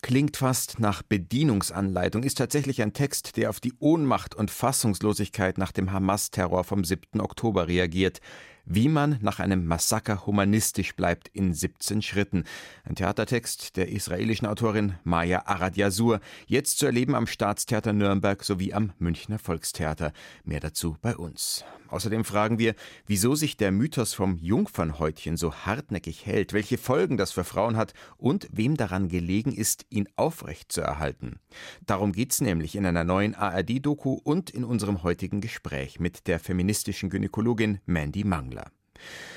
Klingt fast nach Bedienungsanleitung, ist tatsächlich ein Text, der auf die Ohnmacht und Fassungslosigkeit nach dem Hamas-Terror vom 7. Oktober reagiert. Wie man nach einem Massaker humanistisch bleibt in 17 Schritten. Ein Theatertext der israelischen Autorin Maya Arad Yasur, jetzt zu erleben am Staatstheater Nürnberg sowie am Münchner Volkstheater. Mehr dazu bei uns. Außerdem fragen wir, wieso sich der Mythos vom Jungfernhäutchen so hartnäckig hält, welche Folgen das für Frauen hat und wem daran gelegen ist, ihn aufrechtzuerhalten. Darum geht's nämlich in einer neuen ARD-Doku und in unserem heutigen Gespräch mit der feministischen Gynäkologin Mandy Mangler.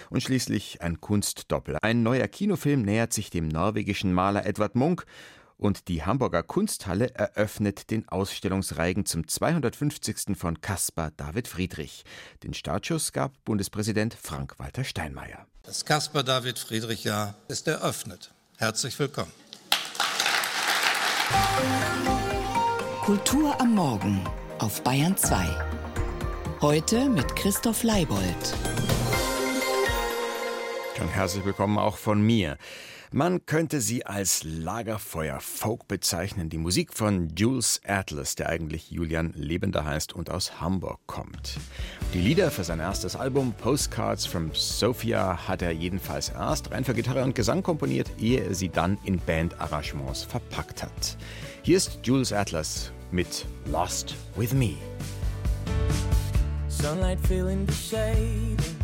Und schließlich ein Kunstdoppel. Ein neuer Kinofilm nähert sich dem norwegischen Maler Edward Munk und die Hamburger Kunsthalle eröffnet den Ausstellungsreigen zum 250. von Caspar David Friedrich. Den Startschuss gab Bundespräsident Frank-Walter Steinmeier. Das Caspar David Friedrich Jahr ist eröffnet. Herzlich willkommen. Kultur am Morgen auf Bayern 2. Heute mit Christoph Leibold. Und herzlich willkommen auch von mir. Man könnte sie als Lagerfeuer-Folk bezeichnen. Die Musik von Jules Atlas, der eigentlich Julian Lebender heißt und aus Hamburg kommt. Die Lieder für sein erstes Album Postcards from Sophia hat er jedenfalls erst rein für Gitarre und Gesang komponiert, ehe er sie dann in Bandarrangements verpackt hat. Hier ist Jules Atlas mit Lost with Me. Sunlight filling the shade.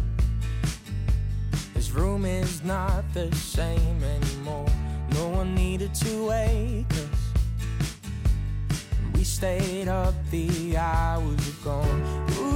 Room is not the same anymore. No one needed to wake us. We stayed up, the hours are gone.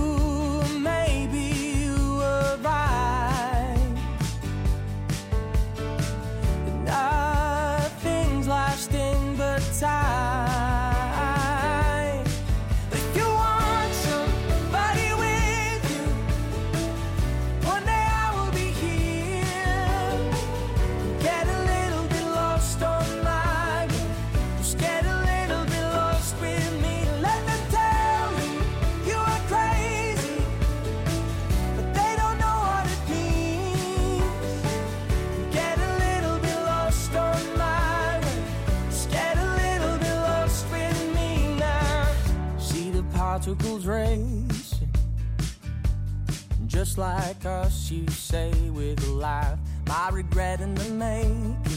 Just like us, you say with laugh, my regret in the making.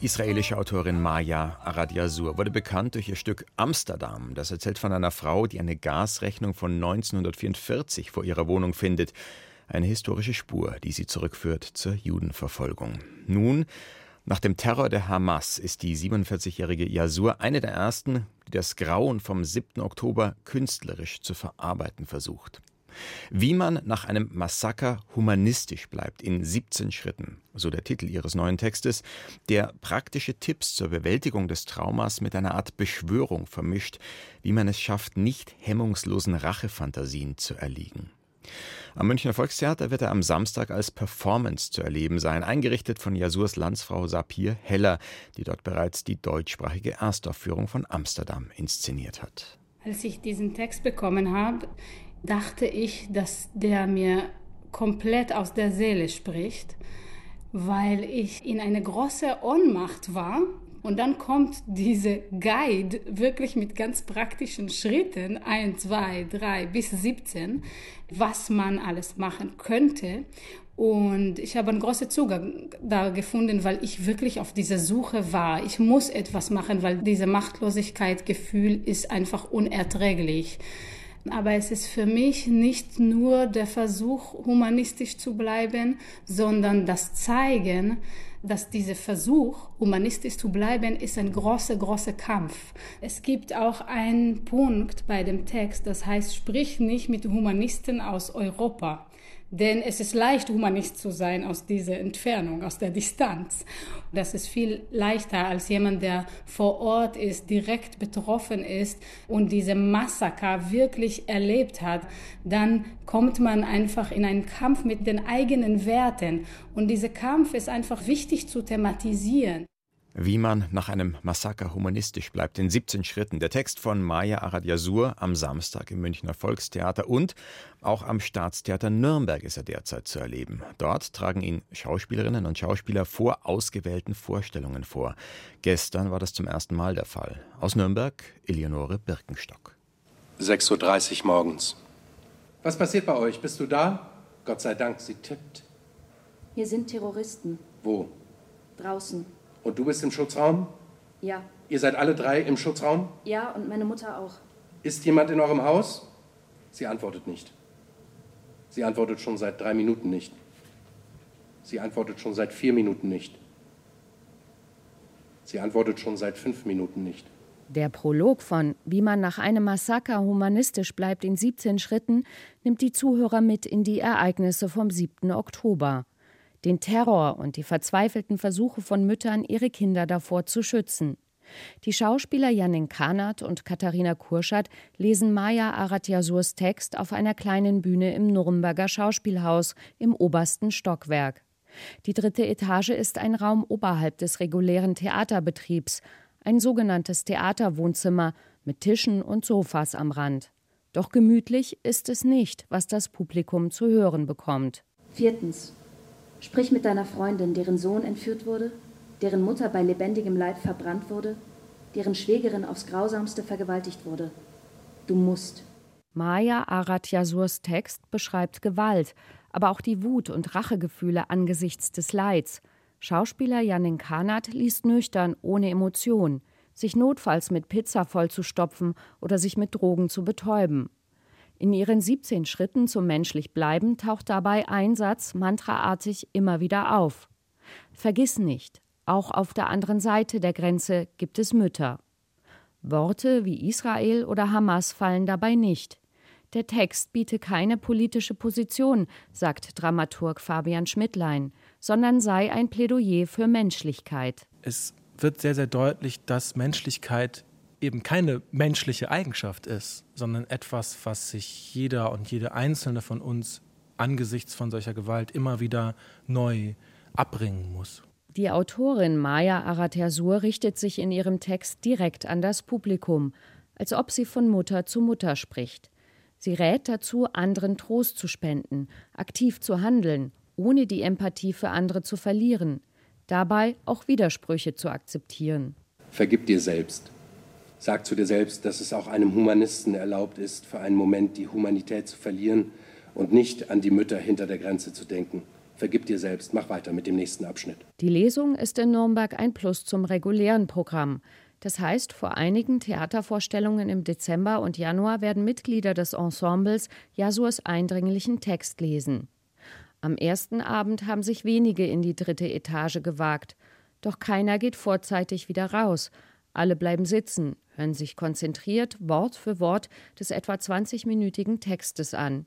Israelische Autorin Maya Aradiasur wurde bekannt durch ihr Stück Amsterdam. Das erzählt von einer Frau, die eine Gasrechnung von 1944 vor ihrer Wohnung findet. Eine historische Spur, die sie zurückführt zur Judenverfolgung. Nun, nach dem Terror der Hamas ist die 47-jährige Yasur eine der ersten, die das Grauen vom 7. Oktober künstlerisch zu verarbeiten versucht. Wie man nach einem Massaker humanistisch bleibt in 17 Schritten, so der Titel ihres neuen Textes, der praktische Tipps zur Bewältigung des Traumas mit einer Art Beschwörung vermischt, wie man es schafft, nicht hemmungslosen Rachefantasien zu erliegen. Am Münchner Volkstheater wird er am Samstag als Performance zu erleben sein, eingerichtet von Jasurs Landsfrau Sapir Heller, die dort bereits die deutschsprachige Erstaufführung von Amsterdam inszeniert hat. Als ich diesen Text bekommen habe, dachte ich, dass der mir komplett aus der Seele spricht, weil ich in eine große Ohnmacht war. Und dann kommt diese Guide wirklich mit ganz praktischen Schritten, 1, 2, 3 bis 17, was man alles machen könnte. Und ich habe einen großen Zugang da gefunden, weil ich wirklich auf dieser Suche war. Ich muss etwas machen, weil diese Machtlosigkeit Gefühl ist einfach unerträglich. Aber es ist für mich nicht nur der Versuch, humanistisch zu bleiben, sondern das Zeigen, dass dieser Versuch, humanistisch zu bleiben, ist ein großer, großer Kampf. Es gibt auch einen Punkt bei dem Text, das heißt, sprich nicht mit Humanisten aus Europa. Denn es ist leicht, Humanist zu sein aus dieser Entfernung, aus der Distanz. Das ist viel leichter als jemand, der vor Ort ist, direkt betroffen ist und diese Massaker wirklich erlebt hat. Dann kommt man einfach in einen Kampf mit den eigenen Werten. Und dieser Kampf ist einfach wichtig zu thematisieren. Wie man nach einem Massaker humanistisch bleibt in 17 Schritten. Der Text von Maya Aradyasur am Samstag im Münchner Volkstheater und auch am Staatstheater Nürnberg ist er derzeit zu erleben. Dort tragen ihn Schauspielerinnen und Schauspieler vor ausgewählten Vorstellungen vor. Gestern war das zum ersten Mal der Fall. Aus Nürnberg Eleonore Birkenstock. 6.30 Uhr morgens. Was passiert bei euch? Bist du da? Gott sei Dank, sie tippt. Hier sind Terroristen. Wo? Draußen. Und du bist im Schutzraum? Ja. Ihr seid alle drei im Schutzraum? Ja, und meine Mutter auch. Ist jemand in eurem Haus? Sie antwortet nicht. Sie antwortet schon seit drei Minuten nicht. Sie antwortet schon seit vier Minuten nicht. Sie antwortet schon seit fünf Minuten nicht. Der Prolog von Wie man nach einem Massaker humanistisch bleibt in 17 Schritten nimmt die Zuhörer mit in die Ereignisse vom 7. Oktober den Terror und die verzweifelten Versuche von Müttern, ihre Kinder davor zu schützen. Die Schauspieler Janin Kanat und Katharina Kurschat lesen Maya Aratyasurs Text auf einer kleinen Bühne im Nürnberger Schauspielhaus im obersten Stockwerk. Die dritte Etage ist ein Raum oberhalb des regulären Theaterbetriebs, ein sogenanntes Theaterwohnzimmer mit Tischen und Sofas am Rand. Doch gemütlich ist es nicht, was das Publikum zu hören bekommt. Viertens. Sprich mit deiner Freundin, deren Sohn entführt wurde, deren Mutter bei lebendigem Leib verbrannt wurde, deren Schwägerin aufs grausamste vergewaltigt wurde. Du musst. Maya Aratyasurs Text beschreibt Gewalt, aber auch die Wut und Rachegefühle angesichts des Leids. Schauspieler Janin Kanat liest nüchtern, ohne Emotion, sich notfalls mit Pizza vollzustopfen oder sich mit Drogen zu betäuben. In ihren 17 Schritten zum menschlich Bleiben taucht dabei ein Satz mantraartig immer wieder auf. Vergiss nicht, auch auf der anderen Seite der Grenze gibt es Mütter. Worte wie Israel oder Hamas fallen dabei nicht. Der Text biete keine politische Position, sagt Dramaturg Fabian Schmidtlein, sondern sei ein Plädoyer für Menschlichkeit. Es wird sehr, sehr deutlich, dass Menschlichkeit eben keine menschliche Eigenschaft ist, sondern etwas, was sich jeder und jede einzelne von uns angesichts von solcher Gewalt immer wieder neu abbringen muss. Die Autorin Maya Aratersur richtet sich in ihrem Text direkt an das Publikum, als ob sie von Mutter zu Mutter spricht. Sie rät dazu, anderen Trost zu spenden, aktiv zu handeln, ohne die Empathie für andere zu verlieren, dabei auch Widersprüche zu akzeptieren. Vergib dir selbst. Sag zu dir selbst, dass es auch einem Humanisten erlaubt ist, für einen Moment die Humanität zu verlieren und nicht an die Mütter hinter der Grenze zu denken. Vergib dir selbst, mach weiter mit dem nächsten Abschnitt. Die Lesung ist in Nürnberg ein Plus zum regulären Programm. Das heißt, vor einigen Theatervorstellungen im Dezember und Januar werden Mitglieder des Ensembles Jasurs eindringlichen Text lesen. Am ersten Abend haben sich wenige in die dritte Etage gewagt. Doch keiner geht vorzeitig wieder raus. Alle bleiben sitzen, hören sich konzentriert Wort für Wort des etwa 20-minütigen Textes an.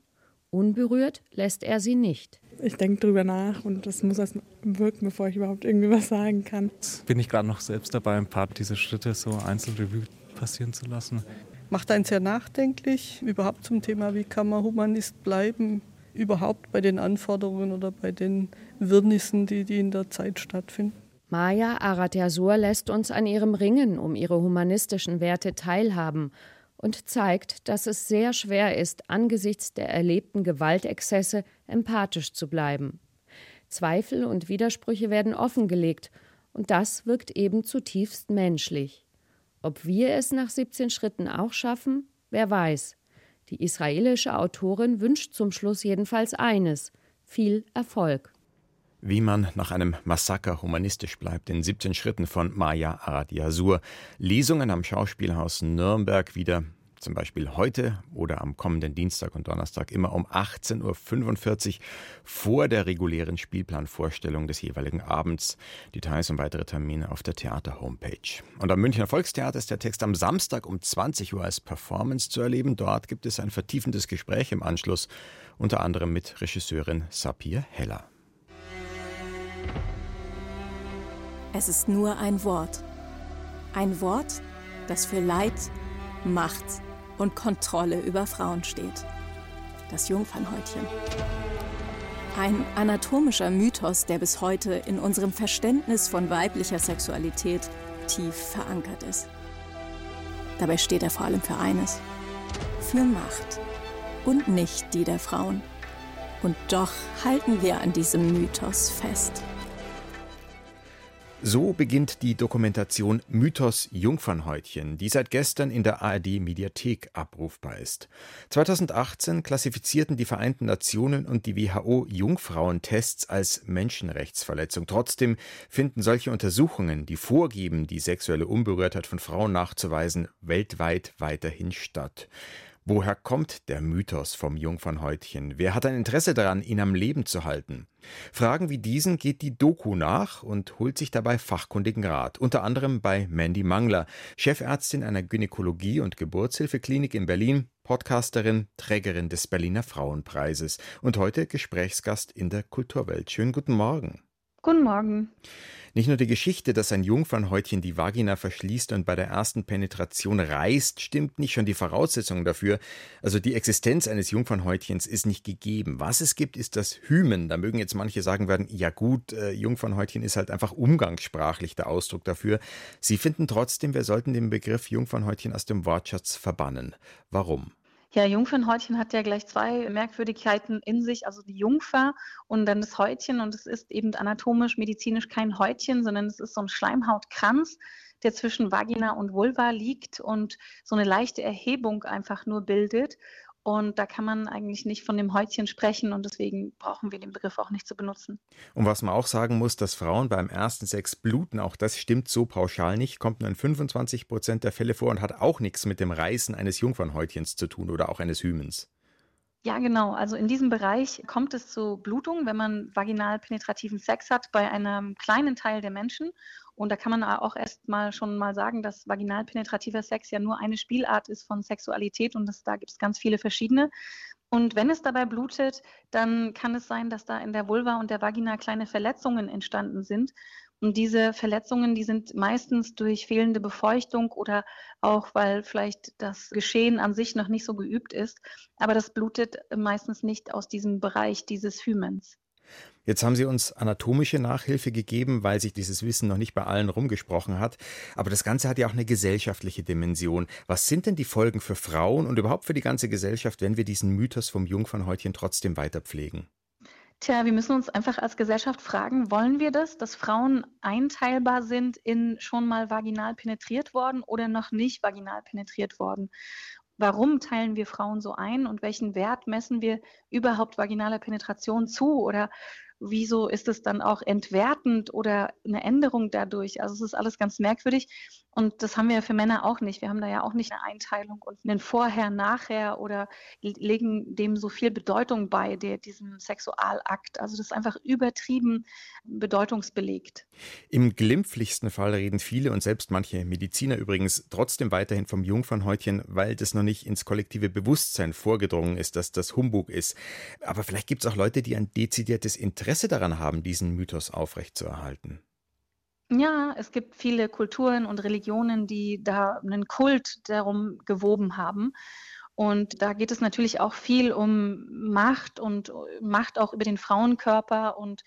Unberührt lässt er sie nicht. Ich denke drüber nach und das muss erst wirken, bevor ich überhaupt irgendwie was sagen kann. Bin ich gerade noch selbst dabei, ein paar dieser Schritte so einzeln Revue passieren zu lassen. Macht einen sehr nachdenklich, überhaupt zum Thema, wie kann man Humanist bleiben, überhaupt bei den Anforderungen oder bei den Wirrnissen, die, die in der Zeit stattfinden. Maya Aratyasur lässt uns an ihrem Ringen um ihre humanistischen Werte teilhaben und zeigt, dass es sehr schwer ist, angesichts der erlebten Gewaltexzesse empathisch zu bleiben. Zweifel und Widersprüche werden offengelegt, und das wirkt eben zutiefst menschlich. Ob wir es nach 17 Schritten auch schaffen, wer weiß. Die israelische Autorin wünscht zum Schluss jedenfalls eines viel Erfolg. Wie man nach einem Massaker humanistisch bleibt in 17 Schritten von Maya Aradyasur. Lesungen am Schauspielhaus Nürnberg wieder zum Beispiel heute oder am kommenden Dienstag und Donnerstag immer um 18.45 Uhr vor der regulären Spielplanvorstellung des jeweiligen Abends. Details und weitere Termine auf der Theater-Homepage. Und am Münchner Volkstheater ist der Text am Samstag um 20 Uhr als Performance zu erleben. Dort gibt es ein vertiefendes Gespräch im Anschluss, unter anderem mit Regisseurin Sapir Heller. Es ist nur ein Wort. Ein Wort, das für Leid, Macht und Kontrolle über Frauen steht. Das Jungfernhäutchen. Ein anatomischer Mythos, der bis heute in unserem Verständnis von weiblicher Sexualität tief verankert ist. Dabei steht er vor allem für eines. Für Macht. Und nicht die der Frauen. Und doch halten wir an diesem Mythos fest. So beginnt die Dokumentation Mythos Jungfernhäutchen, die seit gestern in der ARD Mediathek abrufbar ist. 2018 klassifizierten die Vereinten Nationen und die WHO Jungfrauentests als Menschenrechtsverletzung. Trotzdem finden solche Untersuchungen, die vorgeben, die sexuelle Unberührtheit von Frauen nachzuweisen, weltweit weiterhin statt. Woher kommt der Mythos vom Jungfernhäutchen? Wer hat ein Interesse daran, ihn am Leben zu halten? Fragen wie diesen geht die Doku nach und holt sich dabei fachkundigen Rat, unter anderem bei Mandy Mangler, Chefärztin einer Gynäkologie- und Geburtshilfeklinik in Berlin, Podcasterin, Trägerin des Berliner Frauenpreises und heute Gesprächsgast in der Kulturwelt. Schönen guten Morgen. Guten Morgen. Nicht nur die Geschichte, dass ein Jungfernhäutchen die Vagina verschließt und bei der ersten Penetration reißt, stimmt nicht, schon die Voraussetzungen dafür, also die Existenz eines Jungfernhäutchens ist nicht gegeben. Was es gibt, ist das Hymen. Da mögen jetzt manche sagen werden, ja gut, äh, Jungfernhäutchen ist halt einfach umgangssprachlich der Ausdruck dafür. Sie finden trotzdem, wir sollten den Begriff Jungfernhäutchen aus dem Wortschatz verbannen. Warum? Ja, Jungfernhäutchen hat ja gleich zwei Merkwürdigkeiten in sich, also die Jungfer und dann das Häutchen. Und es ist eben anatomisch, medizinisch kein Häutchen, sondern es ist so ein Schleimhautkranz, der zwischen Vagina und Vulva liegt und so eine leichte Erhebung einfach nur bildet. Und da kann man eigentlich nicht von dem Häutchen sprechen und deswegen brauchen wir den Begriff auch nicht zu benutzen. Und was man auch sagen muss, dass Frauen beim ersten Sex bluten, auch das stimmt so pauschal nicht, kommt nur in 25 Prozent der Fälle vor und hat auch nichts mit dem Reißen eines Jungfernhäutchens zu tun oder auch eines Hymens. Ja, genau. Also in diesem Bereich kommt es zu Blutung, wenn man vaginal penetrativen Sex hat bei einem kleinen Teil der Menschen. Und da kann man auch erst mal schon mal sagen, dass vaginal penetrativer Sex ja nur eine Spielart ist von Sexualität und das, da gibt es ganz viele verschiedene. Und wenn es dabei blutet, dann kann es sein, dass da in der Vulva und der Vagina kleine Verletzungen entstanden sind. Und diese Verletzungen, die sind meistens durch fehlende Befeuchtung oder auch, weil vielleicht das Geschehen an sich noch nicht so geübt ist. Aber das blutet meistens nicht aus diesem Bereich dieses Hymens. Jetzt haben Sie uns anatomische Nachhilfe gegeben, weil sich dieses Wissen noch nicht bei allen rumgesprochen hat. Aber das Ganze hat ja auch eine gesellschaftliche Dimension. Was sind denn die Folgen für Frauen und überhaupt für die ganze Gesellschaft, wenn wir diesen Mythos vom Jungfernhäutchen trotzdem weiter pflegen? Tja, wir müssen uns einfach als Gesellschaft fragen, wollen wir das, dass Frauen einteilbar sind in schon mal vaginal penetriert worden oder noch nicht vaginal penetriert worden? Warum teilen wir Frauen so ein und welchen Wert messen wir überhaupt vaginaler Penetration zu? Oder wieso ist es dann auch entwertend oder eine Änderung dadurch? Also es ist alles ganz merkwürdig. Und das haben wir für Männer auch nicht. Wir haben da ja auch nicht eine Einteilung und einen Vorher, Nachher oder legen dem so viel Bedeutung bei, der, diesem Sexualakt. Also das ist einfach übertrieben bedeutungsbelegt. Im glimpflichsten Fall reden viele und selbst manche Mediziner übrigens trotzdem weiterhin vom Jungfernhäutchen, weil das noch nicht ins kollektive Bewusstsein vorgedrungen ist, dass das Humbug ist. Aber vielleicht gibt es auch Leute, die ein dezidiertes Interesse daran haben, diesen Mythos aufrechtzuerhalten. Ja, es gibt viele Kulturen und Religionen, die da einen Kult darum gewoben haben. Und da geht es natürlich auch viel um Macht und Macht auch über den Frauenkörper und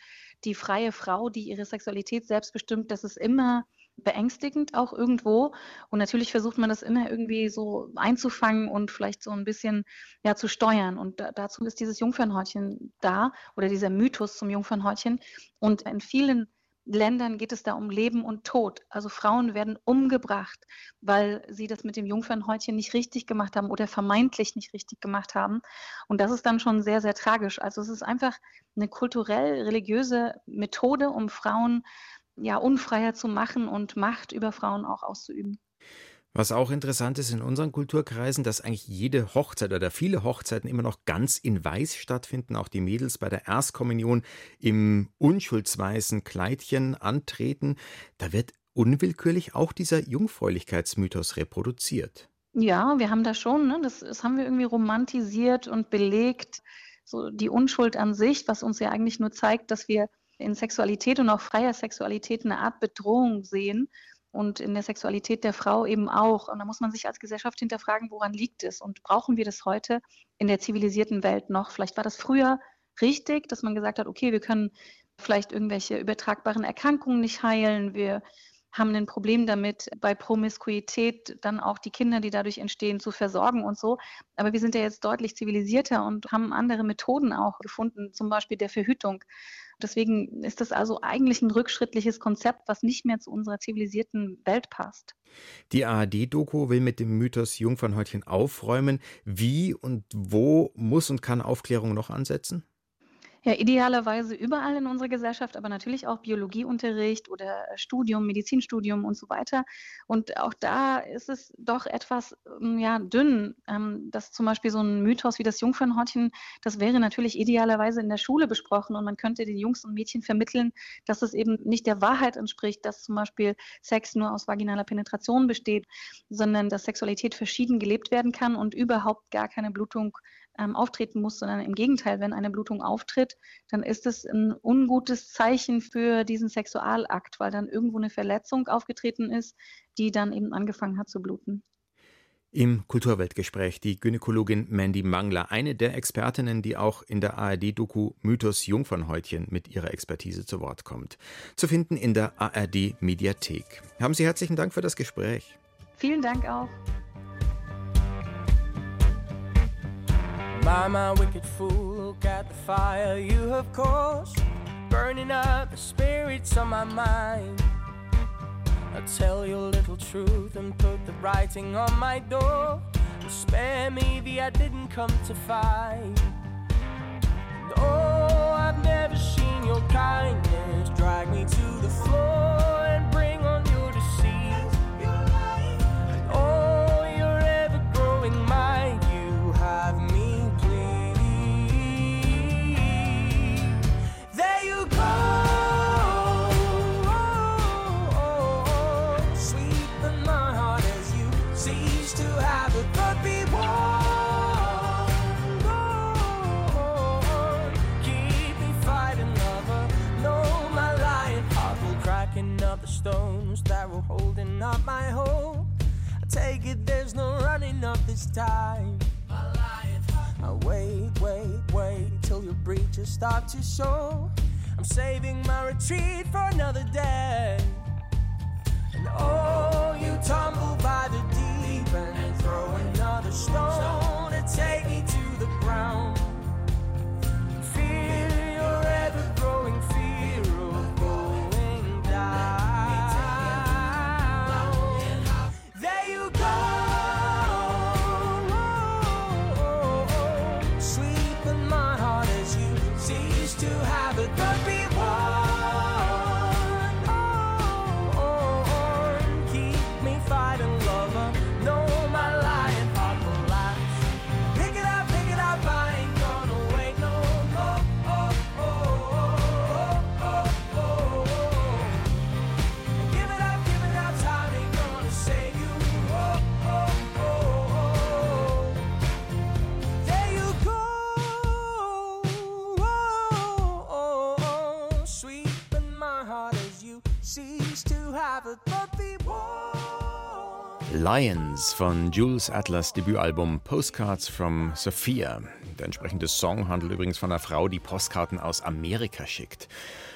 die freie Frau, die ihre Sexualität selbst bestimmt. Das ist immer beängstigend auch irgendwo. Und natürlich versucht man das immer irgendwie so einzufangen und vielleicht so ein bisschen ja, zu steuern. Und da, dazu ist dieses Jungfernhäutchen da oder dieser Mythos zum Jungfernhäutchen. Und in vielen Ländern geht es da um Leben und Tod. Also Frauen werden umgebracht, weil sie das mit dem Jungfernhäutchen nicht richtig gemacht haben oder vermeintlich nicht richtig gemacht haben. Und das ist dann schon sehr, sehr tragisch. Also es ist einfach eine kulturell-religiöse Methode, um Frauen ja unfreier zu machen und Macht über Frauen auch auszuüben. Was auch interessant ist in unseren Kulturkreisen, dass eigentlich jede Hochzeit oder viele Hochzeiten immer noch ganz in Weiß stattfinden. Auch die Mädels bei der Erstkommunion im unschuldsweißen Kleidchen antreten. Da wird unwillkürlich auch dieser Jungfräulichkeitsmythos reproduziert. Ja, wir haben da schon, ne, das, das haben wir irgendwie romantisiert und belegt, so die Unschuld an sich, was uns ja eigentlich nur zeigt, dass wir in Sexualität und auch freier Sexualität eine Art Bedrohung sehen und in der Sexualität der Frau eben auch. Und da muss man sich als Gesellschaft hinterfragen, woran liegt es und brauchen wir das heute in der zivilisierten Welt noch? Vielleicht war das früher richtig, dass man gesagt hat, okay, wir können vielleicht irgendwelche übertragbaren Erkrankungen nicht heilen, wir haben ein Problem damit, bei Promiskuität dann auch die Kinder, die dadurch entstehen, zu versorgen und so. Aber wir sind ja jetzt deutlich zivilisierter und haben andere Methoden auch gefunden, zum Beispiel der Verhütung. Deswegen ist das also eigentlich ein rückschrittliches Konzept, was nicht mehr zu unserer zivilisierten Welt passt. Die ARD-Doku will mit dem Mythos Jungfernhäutchen aufräumen. Wie und wo muss und kann Aufklärung noch ansetzen? Ja, idealerweise überall in unserer Gesellschaft, aber natürlich auch Biologieunterricht oder Studium, Medizinstudium und so weiter. Und auch da ist es doch etwas ähm, ja, dünn, ähm, dass zum Beispiel so ein Mythos wie das Jungfernhortchen, das wäre natürlich idealerweise in der Schule besprochen und man könnte den Jungs und Mädchen vermitteln, dass es eben nicht der Wahrheit entspricht, dass zum Beispiel Sex nur aus vaginaler Penetration besteht, sondern dass Sexualität verschieden gelebt werden kann und überhaupt gar keine Blutung ähm, auftreten muss, sondern im Gegenteil, wenn eine Blutung auftritt, dann ist es ein ungutes Zeichen für diesen Sexualakt, weil dann irgendwo eine Verletzung aufgetreten ist, die dann eben angefangen hat zu bluten. Im Kulturweltgespräch die Gynäkologin Mandy Mangler, eine der Expertinnen, die auch in der ARD-Doku Mythos Jungfernhäutchen mit ihrer Expertise zu Wort kommt. Zu finden in der ARD-Mediathek. Haben Sie herzlichen Dank für das Gespräch. Vielen Dank auch. My, my wicked fool, look at the fire you have caused, burning up the spirits on my mind. I'll tell you a little truth and put the writing on my door. And spare me the I didn't come to fight. And oh, I've never seen your kindness drag me to the floor up my hope. I take it there's no running up this time. I wait, wait, wait till your breaches start to show. I'm saving my retreat for another day. And oh, you tumble by the deep and throw another stone Lions von Jules Atlas Debütalbum Postcards from Sophia. Der entsprechende Song handelt übrigens von einer Frau, die Postkarten aus Amerika schickt.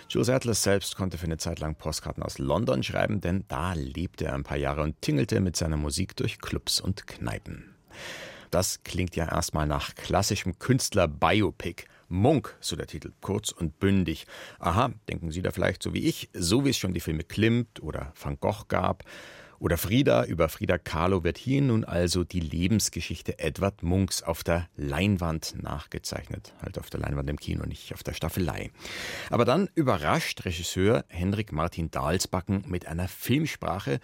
Jules Atlas selbst konnte für eine Zeit lang Postkarten aus London schreiben, denn da lebte er ein paar Jahre und tingelte mit seiner Musik durch Clubs und Kneipen. Das klingt ja erstmal nach klassischem Künstler-Biopic. Munk, so der Titel, kurz und bündig. Aha, denken Sie da vielleicht so wie ich, so wie es schon die Filme Klimt oder Van Gogh gab. Oder Frieda, über Frieda Kahlo wird hier nun also die Lebensgeschichte Edward Munks auf der Leinwand nachgezeichnet. Halt auf der Leinwand im Kino, nicht auf der Staffelei. Aber dann überrascht Regisseur Henrik Martin Dahlsbacken mit einer Filmsprache,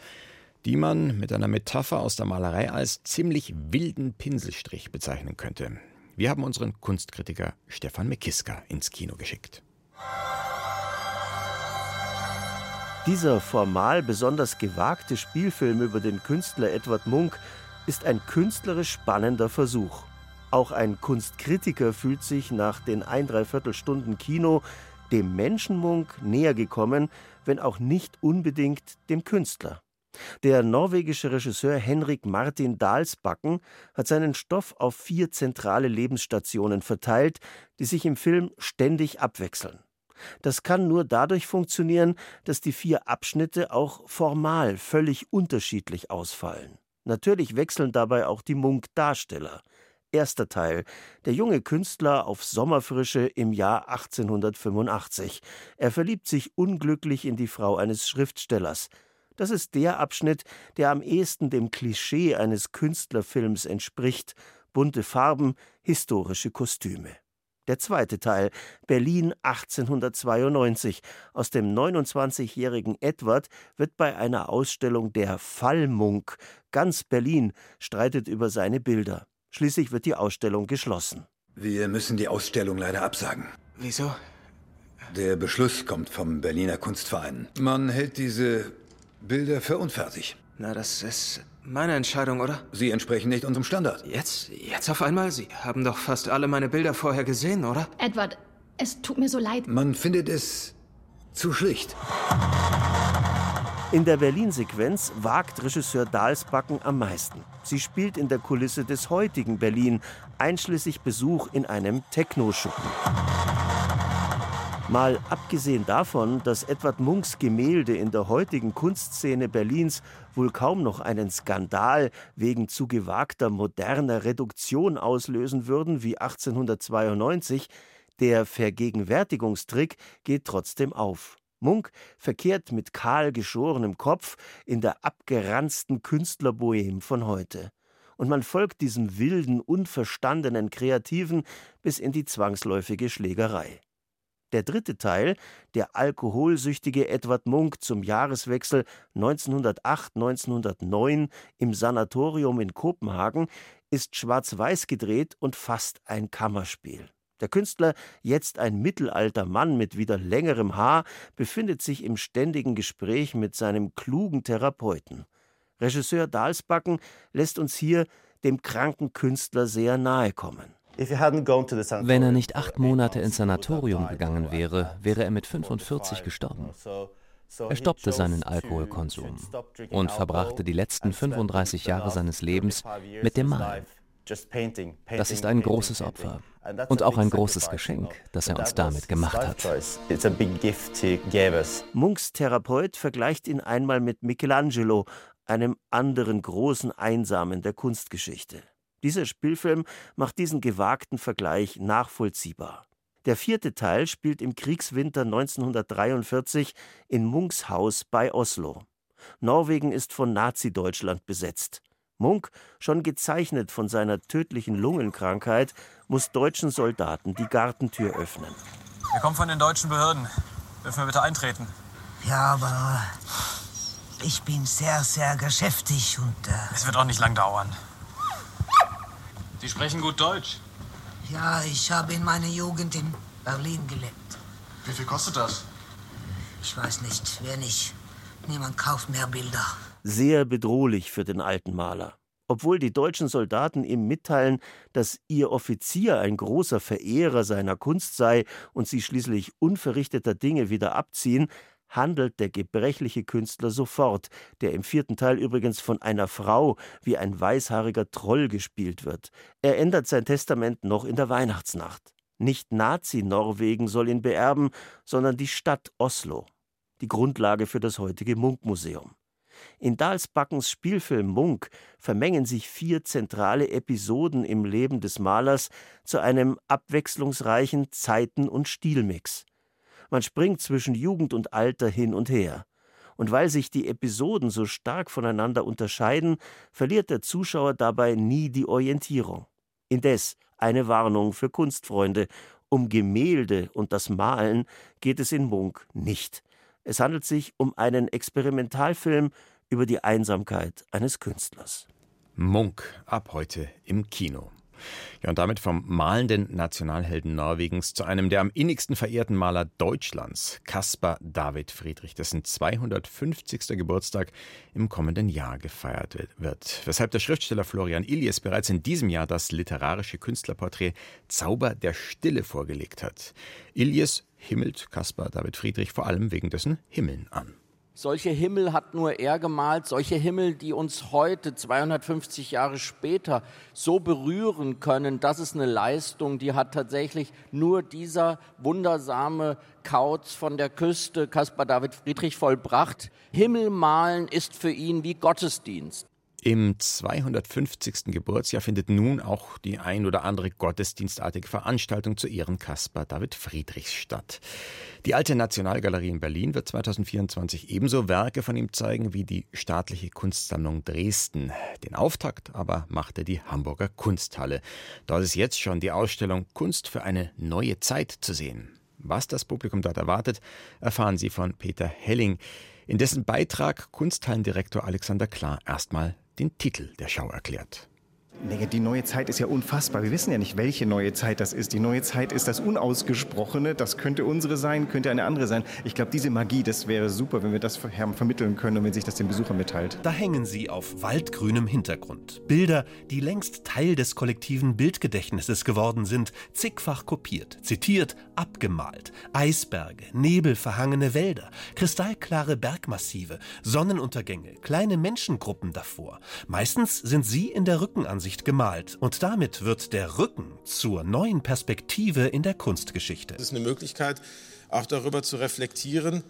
die man mit einer Metapher aus der Malerei als ziemlich wilden Pinselstrich bezeichnen könnte. Wir haben unseren Kunstkritiker Stefan Mekiska ins Kino geschickt. Dieser formal besonders gewagte Spielfilm über den Künstler Edward Munk ist ein künstlerisch spannender Versuch. Auch ein Kunstkritiker fühlt sich nach den ein Dreiviertelstunden Kino dem Menschenmunk näher gekommen, wenn auch nicht unbedingt dem Künstler. Der norwegische Regisseur Henrik Martin Dalsbacken hat seinen Stoff auf vier zentrale Lebensstationen verteilt, die sich im Film ständig abwechseln. Das kann nur dadurch funktionieren, dass die vier Abschnitte auch formal völlig unterschiedlich ausfallen. Natürlich wechseln dabei auch die Munk-Darsteller. Erster Teil. Der junge Künstler auf Sommerfrische im Jahr 1885. Er verliebt sich unglücklich in die Frau eines Schriftstellers. Das ist der Abschnitt, der am ehesten dem Klischee eines Künstlerfilms entspricht. Bunte Farben, historische Kostüme. Der zweite Teil, Berlin 1892. Aus dem 29-jährigen Edward wird bei einer Ausstellung der Fallmunk. Ganz Berlin streitet über seine Bilder. Schließlich wird die Ausstellung geschlossen. Wir müssen die Ausstellung leider absagen. Wieso? Der Beschluss kommt vom Berliner Kunstverein. Man hält diese Bilder für unfertig. Na, das ist meine Entscheidung, oder? Sie entsprechen nicht unserem Standard. Jetzt? Jetzt auf einmal? Sie haben doch fast alle meine Bilder vorher gesehen, oder? Edward, es tut mir so leid. Man findet es zu schlicht. In der Berlin-Sequenz wagt Regisseur Dalsbacken am meisten. Sie spielt in der Kulisse des heutigen Berlin, einschließlich Besuch in einem Techno-Schuppen. Mal abgesehen davon, dass Edward Munks Gemälde in der heutigen Kunstszene Berlins wohl kaum noch einen Skandal wegen zu gewagter moderner Reduktion auslösen würden wie 1892, der Vergegenwärtigungstrick geht trotzdem auf. Munk verkehrt mit kahl geschorenem Kopf in der abgeranzten Künstlerbohem von heute. Und man folgt diesem wilden, unverstandenen Kreativen bis in die zwangsläufige Schlägerei. Der dritte Teil, der alkoholsüchtige Edward Munk zum Jahreswechsel 1908-1909 im Sanatorium in Kopenhagen, ist schwarz-weiß gedreht und fast ein Kammerspiel. Der Künstler, jetzt ein mittelalter Mann mit wieder längerem Haar, befindet sich im ständigen Gespräch mit seinem klugen Therapeuten. Regisseur Dalsbacken lässt uns hier dem kranken Künstler sehr nahe kommen. Wenn er nicht acht Monate ins Sanatorium gegangen wäre, wäre er mit 45 gestorben. Er stoppte seinen Alkoholkonsum und verbrachte die letzten 35 Jahre seines Lebens mit dem Malen. Das ist ein großes Opfer und auch ein großes Geschenk, das er uns damit gemacht hat. Munks Therapeut vergleicht ihn einmal mit Michelangelo, einem anderen großen Einsamen der Kunstgeschichte. Dieser Spielfilm macht diesen gewagten Vergleich nachvollziehbar. Der vierte Teil spielt im Kriegswinter 1943 in Munks Haus bei Oslo. Norwegen ist von Nazi-Deutschland besetzt. Munk, schon gezeichnet von seiner tödlichen Lungenkrankheit, muss deutschen Soldaten die Gartentür öffnen. Wir kommen von den deutschen Behörden. Dürfen wir bitte eintreten? Ja, aber ich bin sehr, sehr geschäftig und. Äh es wird auch nicht lang dauern. Sie sprechen gut Deutsch. Ja, ich habe in meiner Jugend in Berlin gelebt. Wie viel kostet das? Ich weiß nicht, wer nicht. Niemand kauft mehr Bilder sehr bedrohlich für den alten Maler. Obwohl die deutschen Soldaten ihm mitteilen, dass ihr Offizier ein großer Verehrer seiner Kunst sei und sie schließlich unverrichteter Dinge wieder abziehen, handelt der gebrechliche Künstler sofort, der im vierten Teil übrigens von einer Frau wie ein weißhaariger Troll gespielt wird. Er ändert sein Testament noch in der Weihnachtsnacht. Nicht Nazi-Norwegen soll ihn beerben, sondern die Stadt Oslo, die Grundlage für das heutige Munkmuseum. In Dalsbackens Spielfilm Munk vermengen sich vier zentrale Episoden im Leben des Malers zu einem abwechslungsreichen Zeiten- und Stilmix. Man springt zwischen Jugend und Alter hin und her. Und weil sich die Episoden so stark voneinander unterscheiden, verliert der Zuschauer dabei nie die Orientierung. Indes eine Warnung für Kunstfreunde. Um Gemälde und das Malen geht es in Munk nicht. Es handelt sich um einen Experimentalfilm über die Einsamkeit eines Künstlers. Munk ab heute im Kino. Ja, und damit vom malenden Nationalhelden Norwegens zu einem der am innigsten verehrten Maler Deutschlands, Caspar David Friedrich, dessen 250. Geburtstag im kommenden Jahr gefeiert wird. Weshalb der Schriftsteller Florian Illies bereits in diesem Jahr das literarische Künstlerporträt Zauber der Stille vorgelegt hat. Illies himmelt Caspar David Friedrich vor allem wegen dessen Himmeln an. Solche Himmel hat nur er gemalt, solche Himmel, die uns heute, 250 Jahre später, so berühren können. Das ist eine Leistung, die hat tatsächlich nur dieser wundersame Kauz von der Küste, Caspar David Friedrich, vollbracht. Himmel malen ist für ihn wie Gottesdienst. Im 250. Geburtsjahr findet nun auch die ein oder andere gottesdienstartige Veranstaltung zu Ehren Caspar David Friedrichs statt. Die Alte Nationalgalerie in Berlin wird 2024 ebenso Werke von ihm zeigen wie die Staatliche Kunstsammlung Dresden. Den Auftakt aber machte die Hamburger Kunsthalle. Dort ist jetzt schon die Ausstellung Kunst für eine neue Zeit zu sehen. Was das Publikum dort erwartet, erfahren Sie von Peter Helling in dessen Beitrag Kunsthallendirektor Alexander Klar erstmal den Titel der Schau erklärt. Die neue Zeit ist ja unfassbar. Wir wissen ja nicht, welche neue Zeit das ist. Die neue Zeit ist das Unausgesprochene. Das könnte unsere sein, könnte eine andere sein. Ich glaube, diese Magie, das wäre super, wenn wir das vermitteln können und wenn sich das dem Besucher mitteilt. Da hängen sie auf waldgrünem Hintergrund. Bilder, die längst Teil des kollektiven Bildgedächtnisses geworden sind, zigfach kopiert, zitiert, abgemalt. Eisberge, nebelverhangene Wälder, kristallklare Bergmassive, Sonnenuntergänge, kleine Menschengruppen davor. Meistens sind sie in der Rückenansicht Ansicht gemalt und damit wird der Rücken zur neuen Perspektive in der Kunstgeschichte. Es ist eine Möglichkeit, auch darüber zu reflektieren,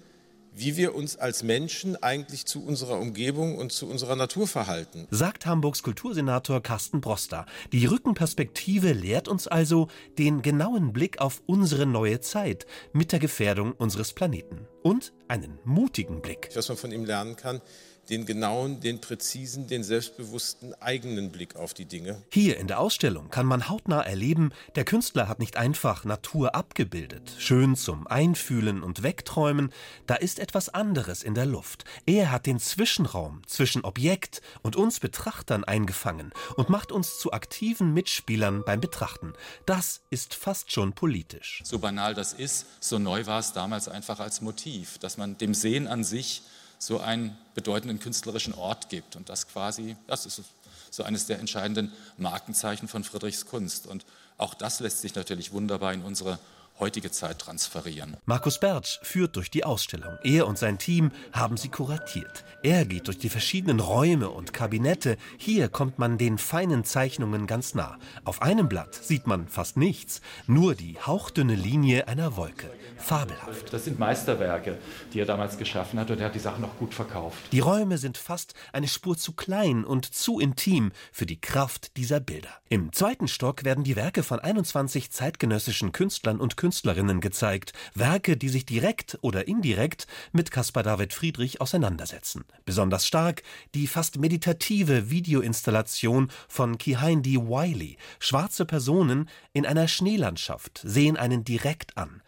wie wir uns als Menschen eigentlich zu unserer Umgebung und zu unserer Natur verhalten. Sagt Hamburgs Kultursenator Carsten Broster. Die Rückenperspektive lehrt uns also den genauen Blick auf unsere neue Zeit mit der Gefährdung unseres Planeten. Und einen mutigen Blick. Was man von ihm lernen kann, den genauen, den präzisen, den selbstbewussten eigenen Blick auf die Dinge. Hier in der Ausstellung kann man hautnah erleben, der Künstler hat nicht einfach Natur abgebildet, schön zum Einfühlen und Wegträumen, da ist etwas anderes in der Luft. Er hat den Zwischenraum zwischen Objekt und uns Betrachtern eingefangen und macht uns zu aktiven Mitspielern beim Betrachten. Das ist fast schon politisch. So banal das ist, so neu war es damals einfach als Motiv, dass man dem Sehen an sich so einen bedeutenden künstlerischen Ort gibt. Und das quasi, das ist so eines der entscheidenden Markenzeichen von Friedrichs Kunst. Und auch das lässt sich natürlich wunderbar in unsere heutige Zeit transferieren. Markus Bertsch führt durch die Ausstellung. Er und sein Team haben sie kuratiert. Er geht durch die verschiedenen Räume und Kabinette. Hier kommt man den feinen Zeichnungen ganz nah. Auf einem Blatt sieht man fast nichts, nur die hauchdünne Linie einer Wolke. Fabelhaft. Das sind Meisterwerke, die er damals geschaffen hat und er hat die Sachen auch gut verkauft. Die Räume sind fast eine Spur zu klein und zu intim für die Kraft dieser Bilder. Im zweiten Stock werden die Werke von 21 zeitgenössischen Künstlern und Künstlern Künstlerinnen gezeigt, Werke, die sich direkt oder indirekt mit Caspar David Friedrich auseinandersetzen. Besonders stark die fast meditative Videoinstallation von Kihindi Wiley. Schwarze Personen in einer Schneelandschaft sehen einen direkt an.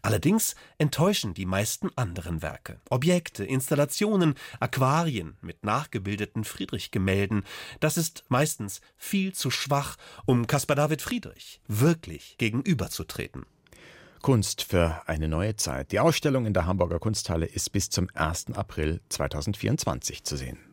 Allerdings enttäuschen die meisten anderen Werke. Objekte, Installationen, Aquarien mit nachgebildeten Friedrich-Gemälden, das ist meistens viel zu schwach, um Caspar David Friedrich wirklich gegenüberzutreten. Kunst für eine neue Zeit. Die Ausstellung in der Hamburger Kunsthalle ist bis zum 1. April 2024 zu sehen.